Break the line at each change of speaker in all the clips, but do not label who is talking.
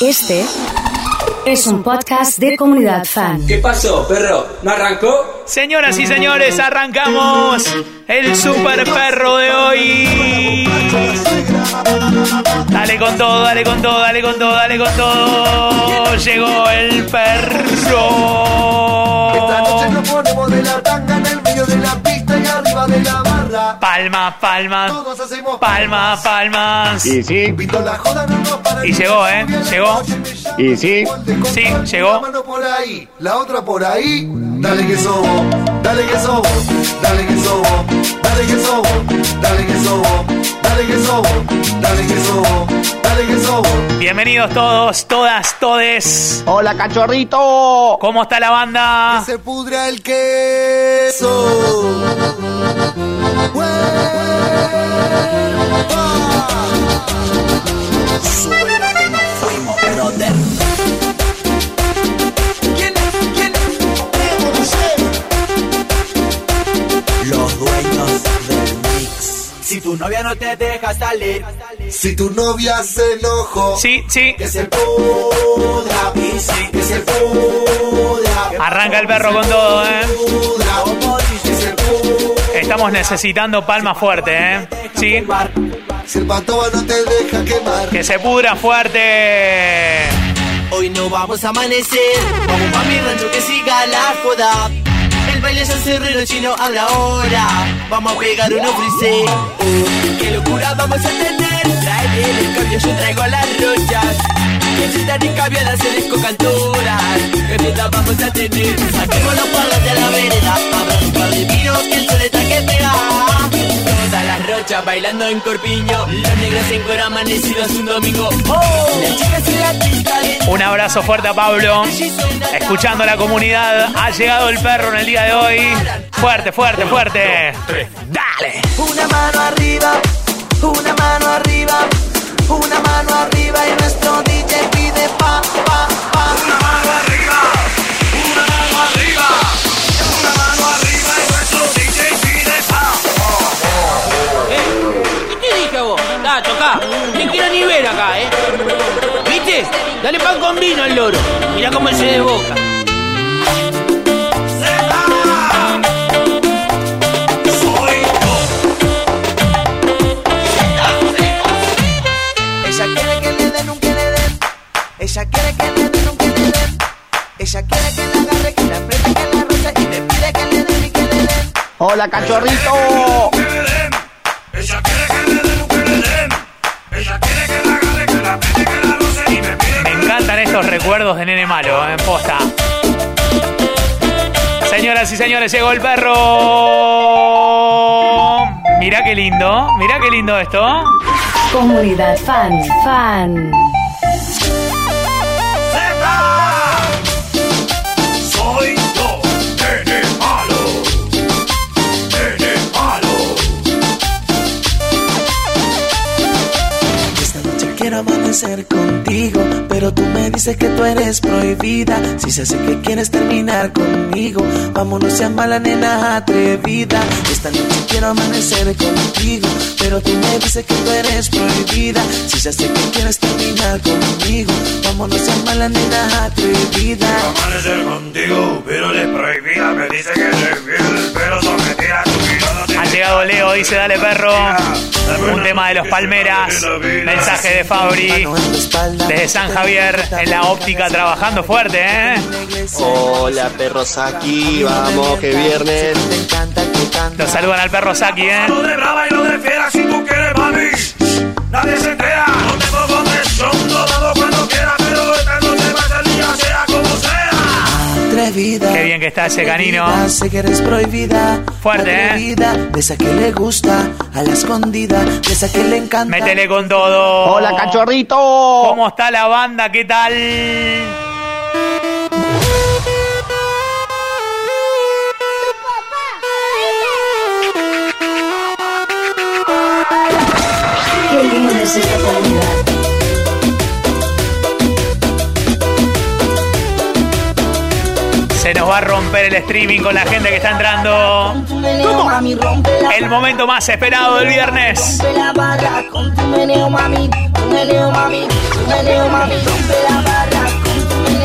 Este es un podcast de comunidad fan.
¿Qué pasó, perro? ¿No arrancó?
Señoras y señores, arrancamos el super perro de hoy. Dale con todo, dale con todo, dale con todo, dale con todo. Llegó el perro.
Esta noche nos ponemos de la tanga en el medio de la pista y arriba de la barra.
Palmas, palmas,
Todos hacemos
palmas, palmas.
Y sí,
Pito la joda, no nos para
Y llegó, ¿eh? Llegó.
y sí,
Sí, llegó.
La mano por ahí, la otra por ahí. Dale que sobo, dale que sobo, dale que sobo, dale que sobo, dale que sobo, dale que sobo, dale que sobo, dale que sobo.
Bienvenidos todos, todas, todes.
hola cachorrito.
¿Cómo está la banda?
Se pudra el queso.
Los Si tu novia no te deja salir,
Si tu novia se enojó,
Sí, sí.
que se pudra. Y sí, que se pudra.
Arranca el perro con todo, ¿eh? Estamos necesitando palma fuerte, ¿eh? Sí.
si el patoba no te deja quemar.
Que se pudra fuerte.
Hoy no vamos a amanecer. Vamos pa' mi rancho que siga la joda. El baile se cerrero chino habla ahora. Vamos a pegar unos frisé. Oh, qué locura vamos a tener. Trae el cambio, yo traigo las rochas. Que si tan encabiadas se descocantoras. Que fiesta vamos a tener. Saquemos los palos de la vereda. Abra un par de vino que el sol está que pega. Las rochas bailando en corpiño. Los negros en cuero amanecidos un domingo. Oh, las chicas en la pista de
Un abrazo fuerte a Pablo. Escuchando a la comunidad. Ha llegado el perro en el día de hoy. Fuerte, fuerte, fuerte. Dale.
Una mano arriba, una mano arriba, una mano arriba y nuestro
Dale pan con vino al loro. Mirá cómo se desboca.
Ella quiere que le den un que le den. Ella quiere que le den un que le den. Ella quiere que la agarre, que la apriete, que la roce y me pide que le den y que le den.
Hola cachorrito.
Estos recuerdos de nene malo, en posta. Señoras y señores, llegó el perro. Mirá qué lindo, mirá qué lindo esto.
Comunidad fan, fan.
Soy yo, nene
pero tú me dices que tú eres prohibida. Si se hace que quieres terminar conmigo, vámonos sea mala nena atrevida. Esta noche quiero amanecer contigo, pero tú me dices que tú eres prohibida. Si se hace que quieres terminar conmigo, vámonos sea mala nena atrevida.
Amanecer contigo, pero es prohibida. Me dice que eres fiel, pero sometida
llegado Leo, dice dale perro. Un tema de los Palmeras. Mensaje de Fabri. Desde San Javier, en la óptica, trabajando fuerte, ¿eh?
Hola perros aquí, vamos que viernes.
Nos saludan al perro Saki, ¿eh?
Lo de brava y lo de fiera si tú quieres, mami. Nadie se entera.
Atrevida.
Qué bien que está ese canino.
Sé que eres prohibida.
Fuerte, ¿eh?
De esa que le gusta, a la escondida, de esa que le encanta.
Métele con todo.
Hola cachorrito.
¿Cómo está la banda? ¿Qué tal?
Qué linda es
Se nos va a romper el streaming con la gente que está entrando. El momento más esperado del viernes.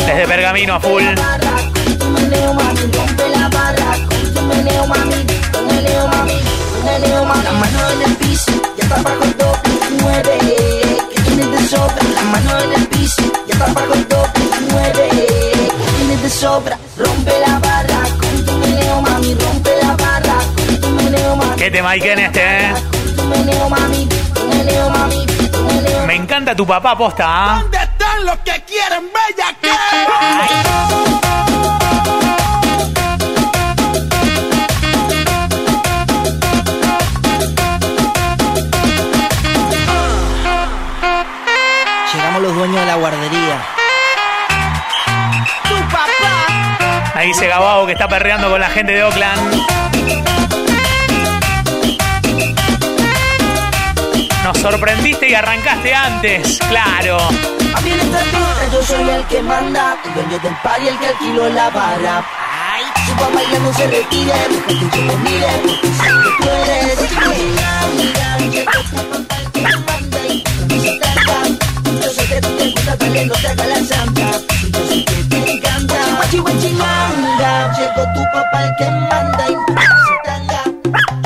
Desde Pergamino a full.
La mano en el piso, ya está bajo el doble, mueve. Que tienes de sobra, la mano en el piso, ya está bajo el doble, tienes de sobra, rompe la barra, con tu meneo, mami, rompe la barra, con tu meneo, mami.
¿Qué tema hay que en este, eh?
Meneo, mami, meneo, mami.
Me encanta tu papá, posta, ¿ah?
¿Dónde están los que quieren bella que?
Llegamos los dueños de la guardería.
Ahí dice Gabao que está perreando con la gente de Oakland. Nos sorprendiste y arrancaste antes, claro.
A mí en esta pista yo soy el que manda, el dueño del par y el que alquiló la barra. Ay, su papá ya no se retire, que yo lo mire, porque sé que tú eres mira, mira. Yo sé que tú te gusta, dale, no te haga la santa. Y yo sé que te encanta. Chihuachi, guachi, manga. Llegó tu papá el que manda y no se tarda.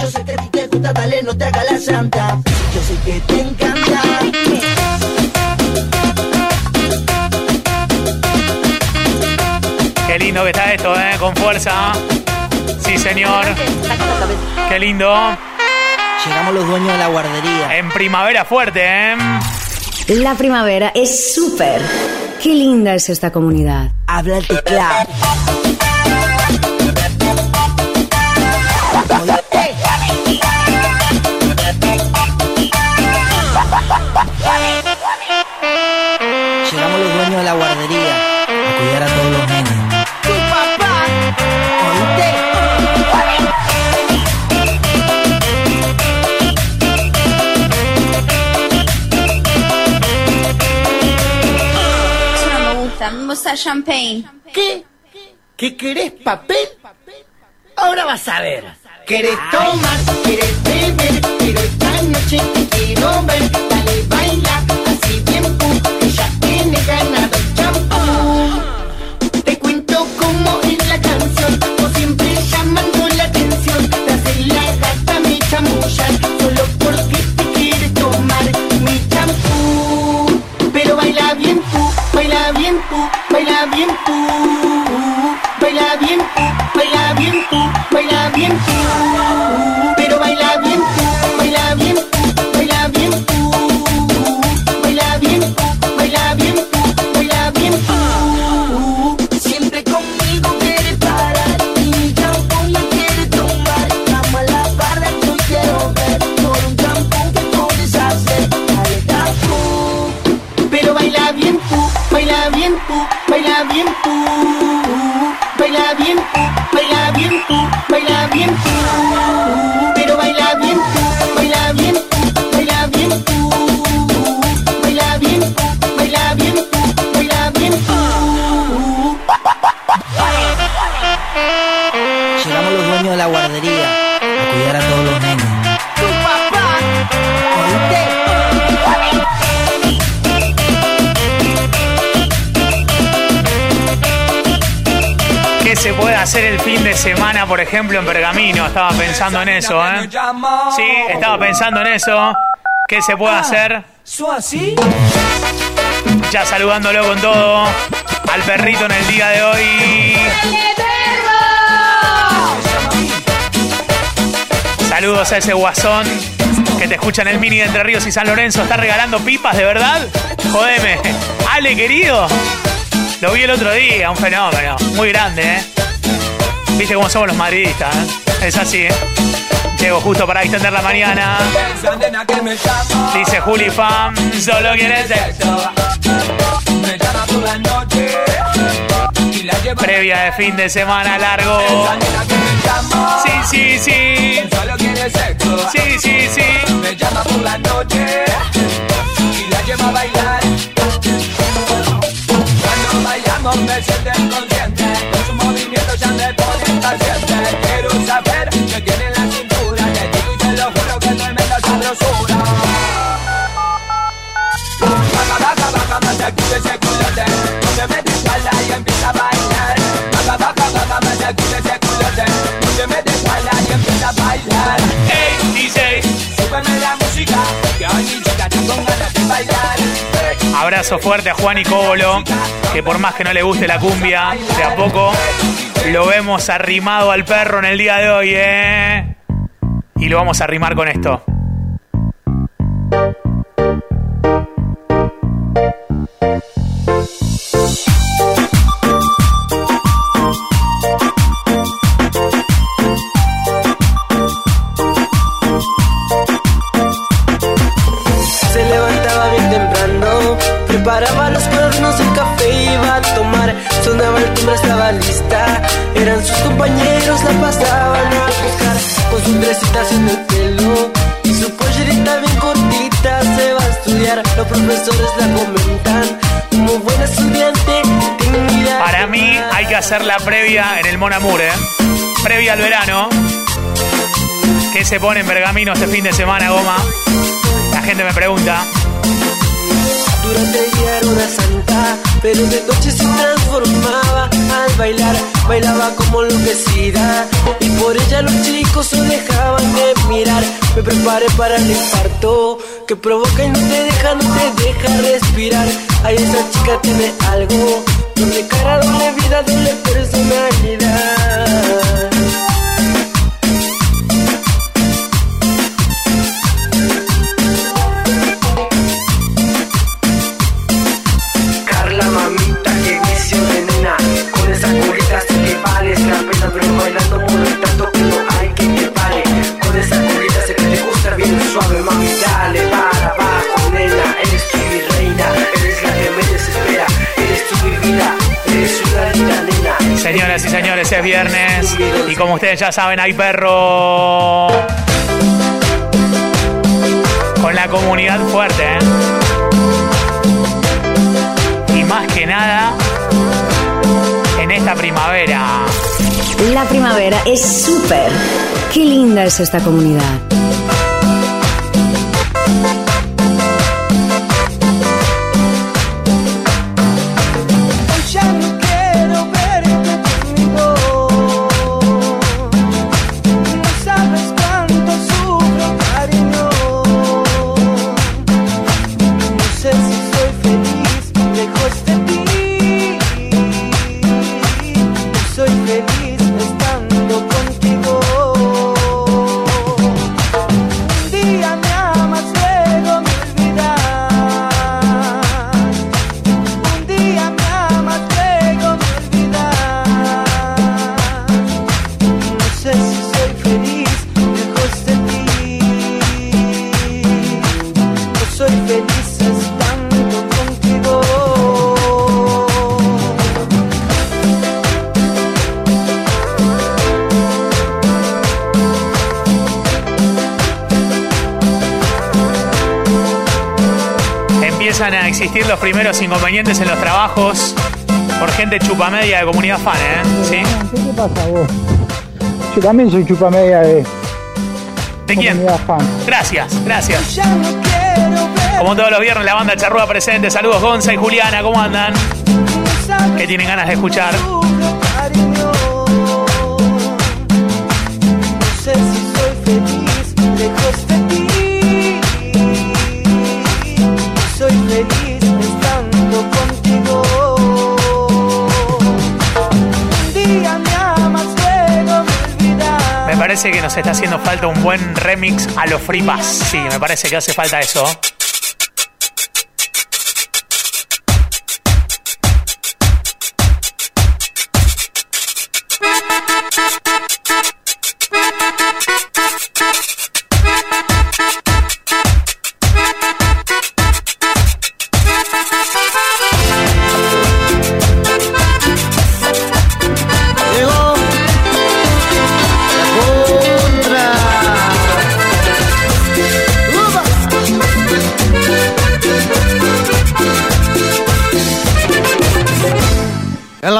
Yo sé que a ti te gusta, dale, no te haga la santa. Yo sé que te encanta.
Qué lindo que está esto, ¿eh? Con fuerza. Sí, señor. Qué lindo.
Llegamos los dueños de la guardería.
En primavera fuerte, ¿eh?
La primavera es súper. Qué linda es esta comunidad.
Habla el teclado. Llegamos los dueños de la guardería a cuidar a todos los nenes.
Gusta, champagne.
¿Qué? ¿Qué querés papel? Ahora vas a ver. ¿Querés tomar? ¿Querés beber? Pero esta noche te quiero ver. Dale, baila, así bien pum, que ya tiene ganado
ejemplo, en Pergamino? Estaba pensando en eso, ¿eh? Sí, estaba pensando en eso. ¿Qué se puede hacer? Ya saludándolo con todo al perrito en el día de hoy. Saludos a ese guasón que te escucha en el mini de Entre Ríos y San Lorenzo. ¿Está regalando pipas de verdad? Jodeme. Ale, querido. Lo vi el otro día, un fenómeno. Muy grande, ¿eh? Viste cómo somos los madridistas, ¿eh? Es así, ¿eh? Llego justo para extender la mañana. Dice Juli Fam, solo quieres sexo. Previa de fin de semana largo. Sí, sí, sí. Sí, sí, sí.
Me llama por la noche y la lleva a bailar. Cuando bailamos me siento inconsciente Quiero saber qué tiene en la cintura. Te digo y te lo juro que tremenda sabrosura. Baja, baja, baja, más
Abrazo fuerte a Juan y Cobolo, que por más que no le guste la cumbia, de a poco lo vemos arrimado al perro en el día de hoy, ¿eh? Y lo vamos a arrimar con esto.
En el
Mon Amour, ¿eh? Previa al verano. ¿Qué se pone en Bergamino este fin de semana, Goma? La gente me pregunta.
Durante el día era una santa, pero de noche se transformaba al bailar, bailaba como enloquecida y por ella los chicos se dejaban de mirar. Me preparé para el infarto que provoca y no te deja, no te deja respirar. Ay, esa chica tiene algo, doble cara, doble vida, doble personalidad.
Señoras y señores, es viernes y como ustedes ya saben, hay perro con la comunidad fuerte, ¿eh? Y más que nada, en esta primavera.
La primavera es súper. Qué linda es esta comunidad.
Empiezan a existir los primeros inconvenientes en los trabajos por gente chupamedia de comunidad fan, ¿eh? ¿Sí?
¿Qué te pasa vos? Yo también soy chupamedia de
¿De quién?
comunidad fan.
Gracias, gracias. Como todos los viernes, la banda Charrúa presente. Saludos, Gonza y Juliana, ¿cómo andan? ¿Qué tienen ganas de escuchar?
cariño. No sé si soy feliz lejos de
parece que nos está haciendo falta un buen remix a los Free Pass. Sí, me parece que hace falta eso.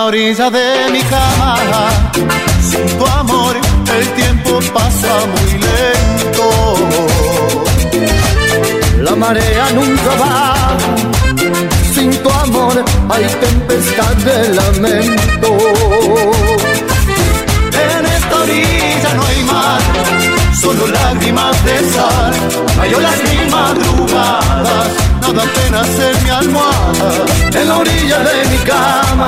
La
orilla de mi cama. Sin tu amor el tiempo pasa muy lento. La marea nunca va. Sin tu amor hay tempestad de lamento. En esta orilla no hay mar, solo lágrimas de sal. Mayolas mil madrugadas, apenas en mi almohada. En la orilla de mi cama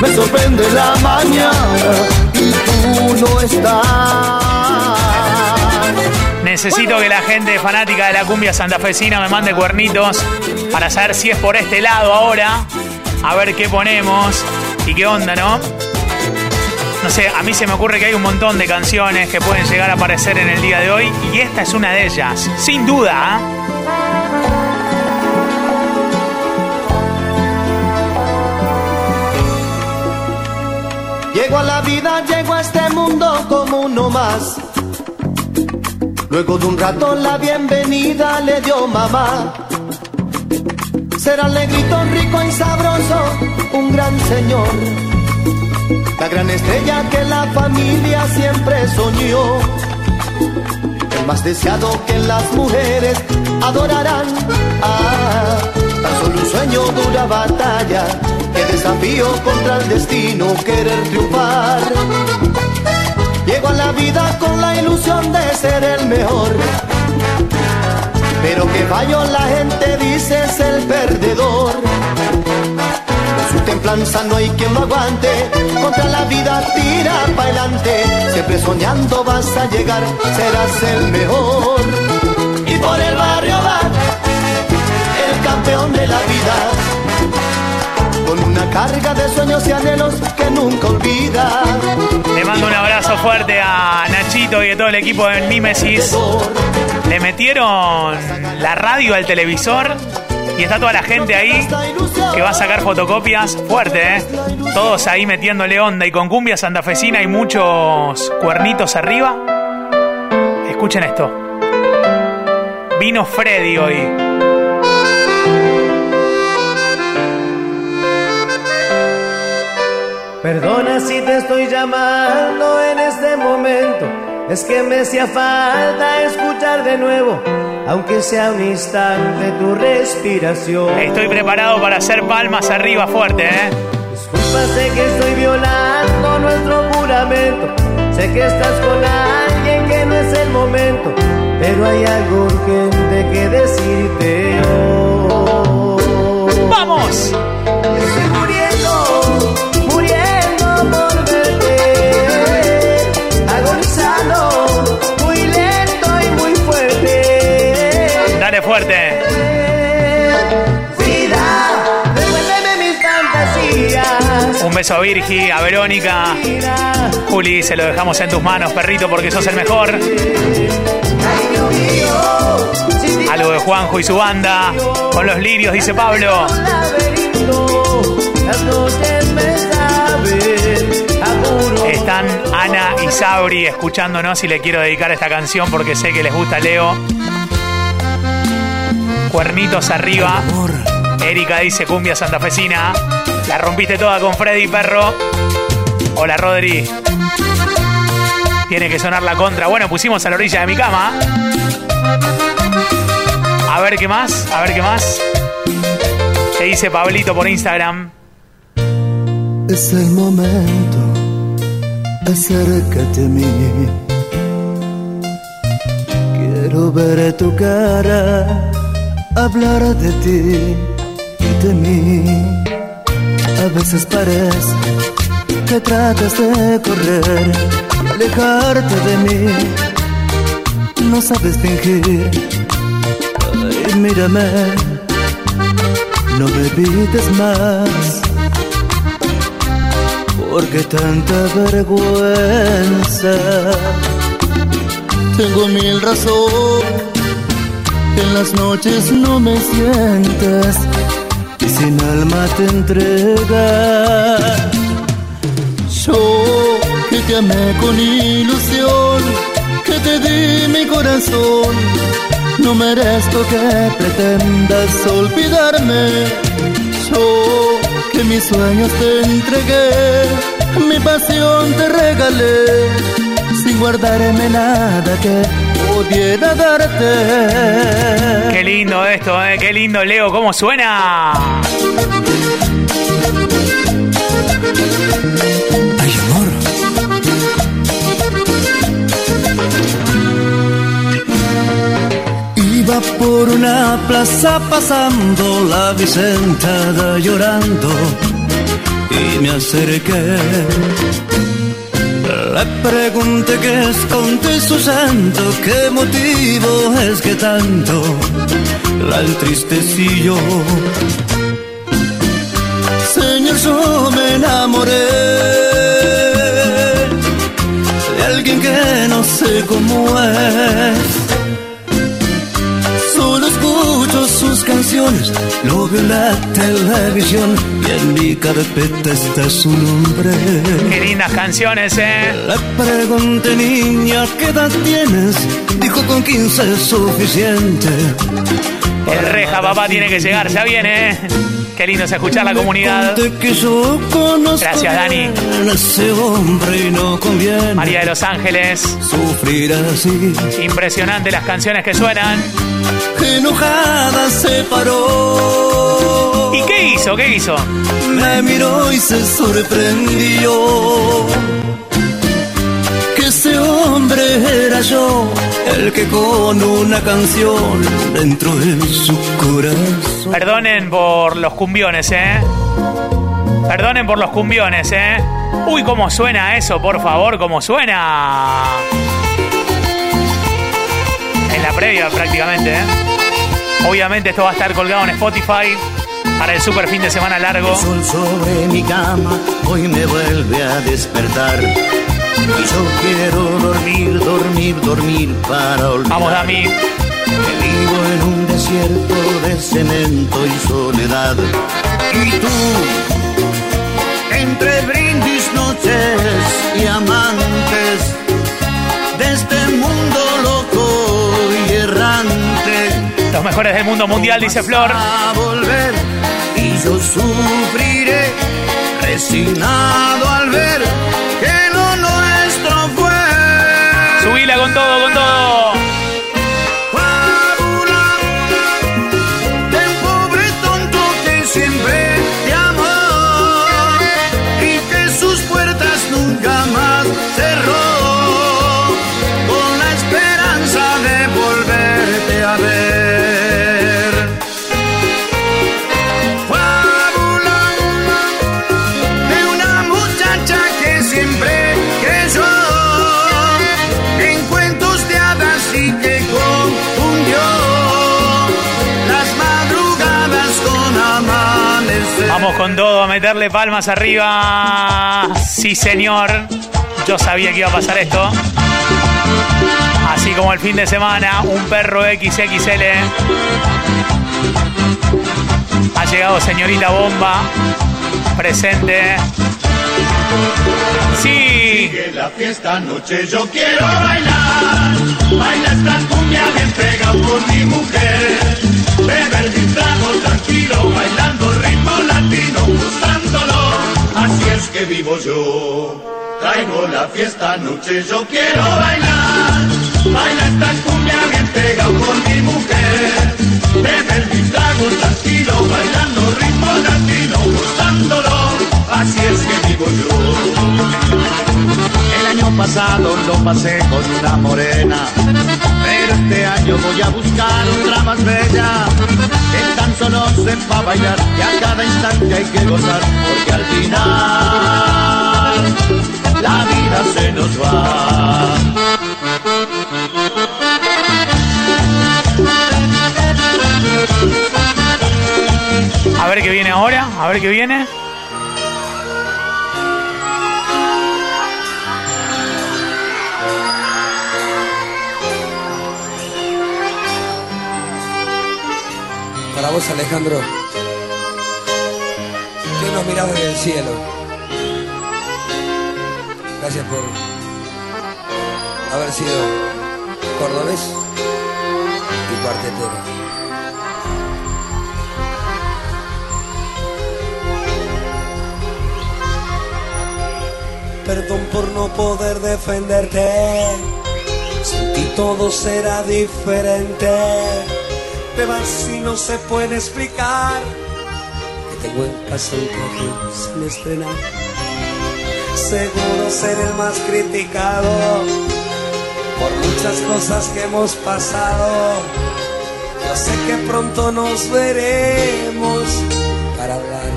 me sorprende la mañana y tú no estás.
Necesito que la gente fanática de la cumbia santafesina me mande cuernitos para saber si es por este lado ahora. A ver qué ponemos y qué onda, ¿no? No sé, a mí se me ocurre que hay un montón de canciones que pueden llegar a aparecer en el día de hoy y esta es una de ellas, sin duda. ¿ah?
Llego a la vida, llego a este mundo como uno más. Luego de un rato la bienvenida le dio mamá. Será el negrito rico y sabroso, un gran señor. La gran estrella que la familia siempre soñó. El más deseado que las mujeres adorarán. Ah, tan solo un sueño dura batalla. Desafío contra el destino querer triunfar. Llego a la vida con la ilusión de ser el mejor. Pero que fallo la gente dice es el perdedor. Con su templanza no hay quien lo aguante. Contra la vida tira para adelante. Siempre soñando vas a llegar, serás el mejor. Y por el barrio va carga de sueños y anhelos que nunca olvida.
Le mando un abrazo fuerte a Nachito y a todo el equipo de Mimesis. Le metieron la radio al televisor y está toda la gente ahí que va a sacar fotocopias fuerte, ¿eh? Todos ahí metiéndole onda y con cumbia santafesina y muchos cuernitos arriba. Escuchen esto. Vino Freddy hoy.
Perdona si te estoy llamando en este momento. Es que me hacía falta escuchar de nuevo, aunque sea un instante, tu respiración.
Estoy preparado para hacer palmas arriba fuerte, ¿eh?
Disculpa, sé que estoy violando nuestro juramento. Sé que estás con alguien que no es el momento, pero hay algo urgente que decirte hoy.
¡Vamos! Un beso a Virgi, a Verónica. Juli, se lo dejamos en tus manos, perrito, porque sos el mejor. Algo de Juanjo y su banda. Con los lirios, dice Pablo. Están Ana y Sabri escuchándonos y le quiero dedicar esta canción porque sé que les gusta Leo. Cuernitos arriba. Erika dice cumbia santafesina. La rompiste toda con Freddy Perro. Hola Rodri. Tiene que sonar la contra. Bueno, pusimos a la orilla de mi cama. A ver qué más, a ver qué más. Te dice Pablito por Instagram.
Es el momento, acércate a mí. Quiero ver tu cara, hablar de ti y de mí. A veces parece que tratas de correr, alejarte de mí. No sabes fingir. Ay, mírame, no me evites más. Porque tanta vergüenza. Tengo mil razones. En las noches no me sientes. Sin alma te entregas. Yo que te amé con ilusión. Que te di mi corazón. No merezco que pretendas olvidarme. Yo que mis sueños te entregué, mi pasión te regalé, sin guardarme nada que pudiera darte.
Qué lindo esto, eh. Qué lindo, Leo. ¿Cómo suena?
Ay, amor. Iba por una plaza pasando la Vicentada llorando y me acerqué. Pregunté qué esconde su santo, qué motivo es que tanto la entristecí yo. Señor, yo me enamoré de alguien que no sé cómo es. Sus canciones, lo veo en la televisión y en mi carpeta está su nombre.
Qué lindas canciones, eh.
Le pregunté, niña, ¿qué edad tienes? Dijo con 15 es suficiente.
El reja, papá, tiene que llegar. Ya viene, eh. Qué lindo es escuchar la comunidad. Gracias, Dani. María de Los Ángeles. Impresionante las canciones que suenan.
Enojada se paró.
¿Y qué hizo? ¿Qué hizo?
Me miró y se sorprendió. Que ese hombre era yo, el que con una canción dentro de su corazón.
Perdonen por los cumbiones, ¿eh? Perdonen por los cumbiones, ¿eh? Uy, cómo suena eso, por favor, cómo suena. En la previa prácticamente, ¿eh? Obviamente esto va a estar colgado en Spotify para el super fin de semana largo.
El sol sobre mi cama hoy me vuelve a despertar. Y yo quiero dormir, dormir, dormir para olvidar.
Vamos, Dami.
Que vivo en un desierto de cemento y soledad. Y tú, entre brindis, noches y amantes, de este mundo
Los mejores del mundo mundial, dice Flor.
A volver y yo sufriré, resignado
meterle palmas arriba. Sí, señor. Yo sabía que iba a pasar esto. Así como el fin de semana, un perro XXL. Ha llegado señorita Bomba. Presente. Sí.
Sigue la fiesta anoche, yo quiero bailar. Baila esta cumbia bien pegado vivo yo. Traigo la fiesta anoche, yo quiero bailar. Baila esta cumbia bien pegado por mi mujer. Beber mi trago tranquilo, bailando ritmo latino, gustándolo. Así es que vivo yo.
El año pasado lo pasé con una morena, este año voy a buscar otra más bella, que tan solo sepa bailar y a cada instante hay que gozar, porque al final la vida se nos va.
A ver qué viene ahora. A ver qué viene.
Para vos, Alejandro, que nos mirás desde el cielo. Gracias por haber sido cordobés y cuartetero.
Perdón por no poder defenderte, sin ti todo será diferente. Te vas y no se puede explicar. Que tengo en casa un traje sin estrenar. Seguro ser el más criticado por muchas cosas que hemos pasado. Yo sé que pronto nos veremos para hablar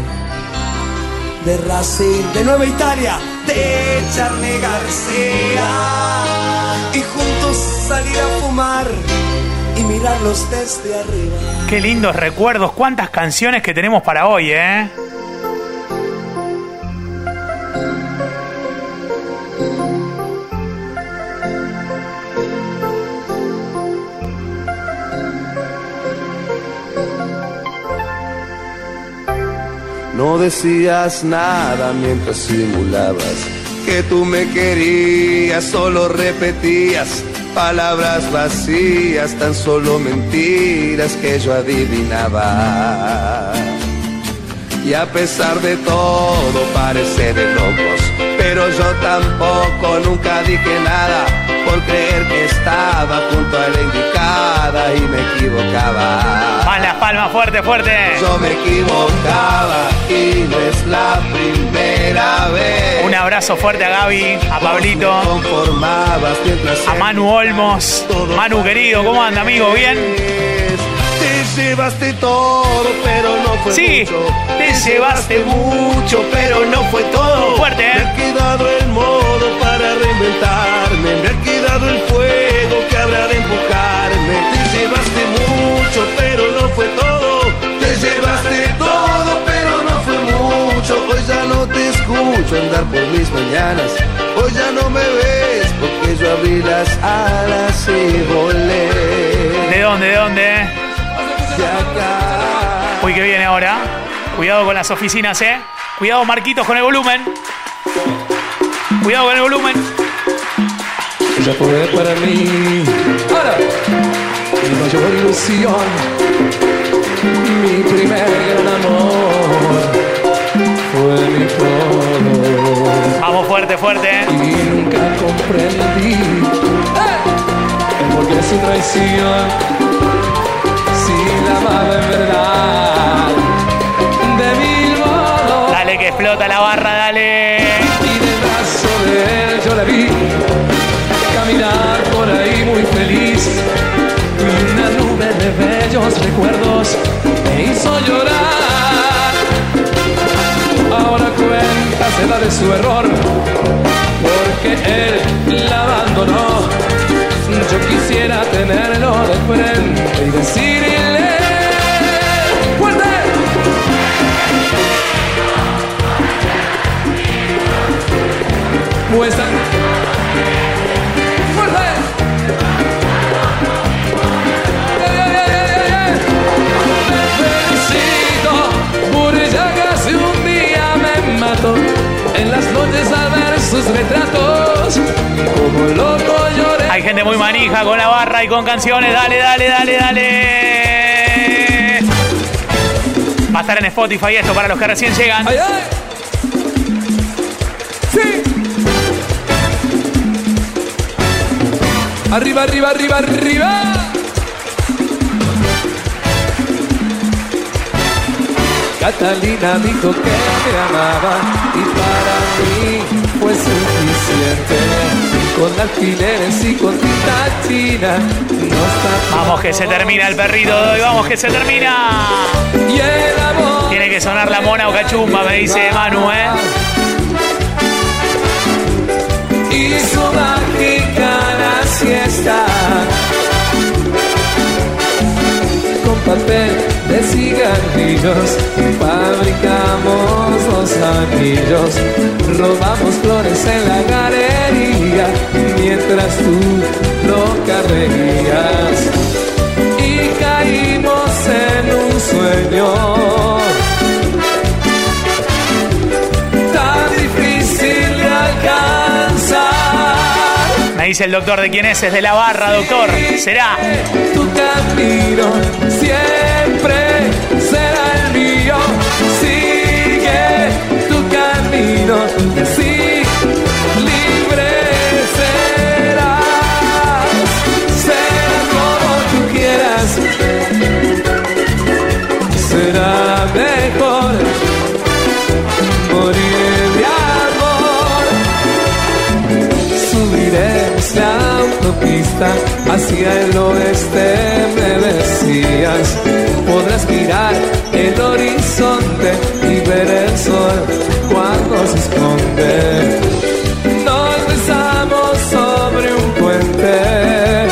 de Racing, de Nueva Italia, de Charlie García y juntos salir a fumar mirarlos desde arriba.
Qué lindos recuerdos, cuántas canciones que tenemos para hoy, ¿eh?
No decías nada mientras simulabas que tú me querías, solo repetías palabras vacías, tan solo mentiras que yo adivinaba. Y a pesar de todo parece de locos, pero yo tampoco nunca dije nada por creer que estaba junto a la indicada y me equivocaba.
Más las palmas, fuerte, fuerte.
Yo me equivocaba y no es la primera vez.
Un abrazo fuerte a Gaby, a Pablito, a Manu Olmos. Manu querido, ¿cómo anda, amigo? ¿Bien?
Te llevaste todo, pero no fue
Sí,
mucho.
te llevaste mucho, pero no fue todo. Fuerte,
Me
¿eh?
ha quedado el modo para reinventarme, me ha quedado el fuego que habrá de empujarme. Te llevaste mucho, pero no fue todo. Te llevaste todo, pero no fue mucho. Hoy ya no te escucho andar por mis mañanas. Hoy ya no me ves porque yo abrí las alas y volé.
¿De dónde, de dónde? Uy, que viene ahora. Cuidado con las oficinas, ¿eh? Cuidado, Marquitos, con el volumen. Cuidado con el volumen.
Ella fue para mí ahora mi mayor ilusión, mi primer gran amor, fue mi todo.
Vamos fuerte, fuerte, ¿eh?
Y nunca comprendí el porqué de su traición, amaba en verdad, de mil modos.
Dale que explota la barra, dale.
Y del brazo de él yo la vi caminar por ahí muy feliz. Y una nube de bellos recuerdos me hizo llorar. Ahora cuéntasela de su error, porque él la abandonó. Yo quisiera tenerlo de frente y decirle.
Muy manija con la barra y con canciones. Dale, dale, dale, dale. Va a estar en Spotify esto para los que recién llegan.
¡Sí! Arriba, arriba, arriba, arriba. Catalina dijo que me amaba y para mí fue suficiente. Con alfileres y con tinta china no está
Vamos que se termina el perrito de hoy. Vamos que se termina.
y el amor
Tiene que sonar la mona o cachumba, me dice Manu, ¿eh?
y su mágica la siesta con papel de cigarrillos fabricamos los anillos robamos flores en la galería mientras tú lo carrerías y caímos en un sueño tan difícil de alcanzar.
Me dice el doctor de quién es, es de la barra, doctor. Será.
Tu camino siempre Si libre serás, será como tú quieras, será mejor morir de amor. Subiré la autopista hacia el oeste, me decías, podrás mirar el horizonte y ver el sol. Nos besamos sobre un puente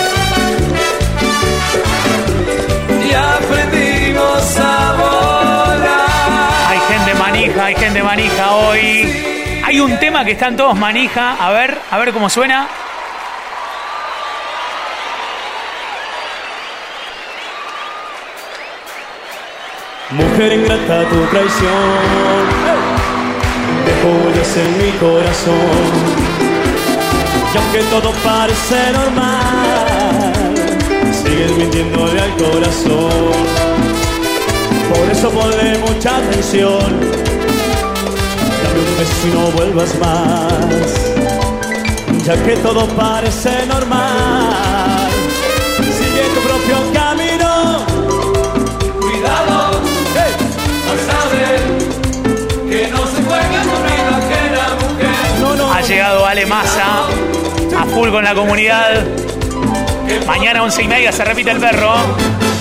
y aprendimos a volar.
Hay gente manija, hay gente manija hoy. Hay un tema que están todos manija. A ver, a ver cómo suena.
Mujer ingrata, tu traición huellas en mi corazón. Y aunque todo parece normal, sigues mintiéndole al corazón. Por eso ponle mucha atención. Dame un beso y no vuelvas más. Ya que todo parece normal,
llegado Ale Massa a full con la comunidad. Mañana once y media se repite el perro.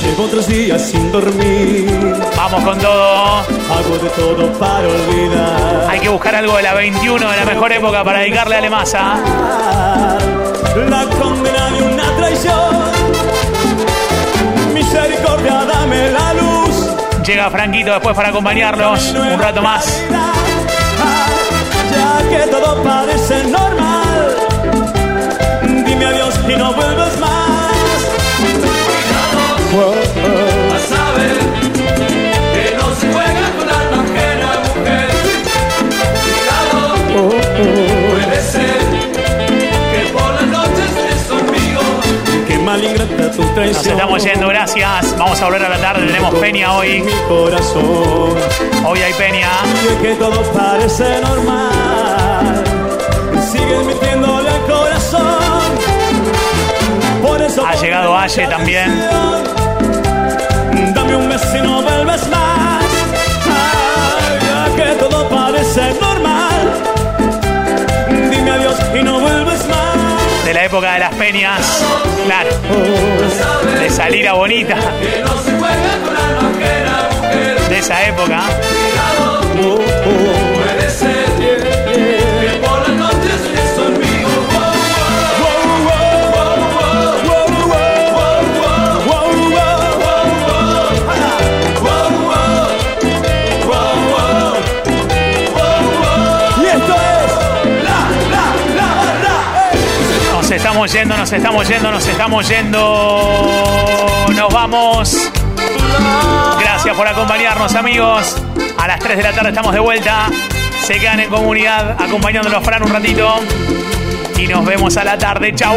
Llevo tres días sin dormir.
Vamos con todo.
Hago de todo para olvidar.
Hay que buscar algo de la 21, de la mejor época para dedicarle a Ale Massa.
La condena de una traición. Misericordia, dame la luz.
Llega Franquito después para acompañarnos un rato más.
Que todo parece normal. Dime adiós y no vuelvas más.
Nos estamos yendo, gracias. Vamos a volver a la tarde. Tenemos Peña hoy. Hoy hay Peña.
Que todo parece normal.
Ha llegado Aye también.
Dame un beso y no vuelves más.
Época de las peñas. Claro. De salir a bonita. De esa época. Estamos yendo, nos estamos yendo, nos estamos yendo. Nos vamos. Gracias por acompañarnos, amigos. A las 3 de la tarde estamos de vuelta. Se quedan en comunidad acompañándonos Fran un ratito. Y nos vemos a la tarde. Chau.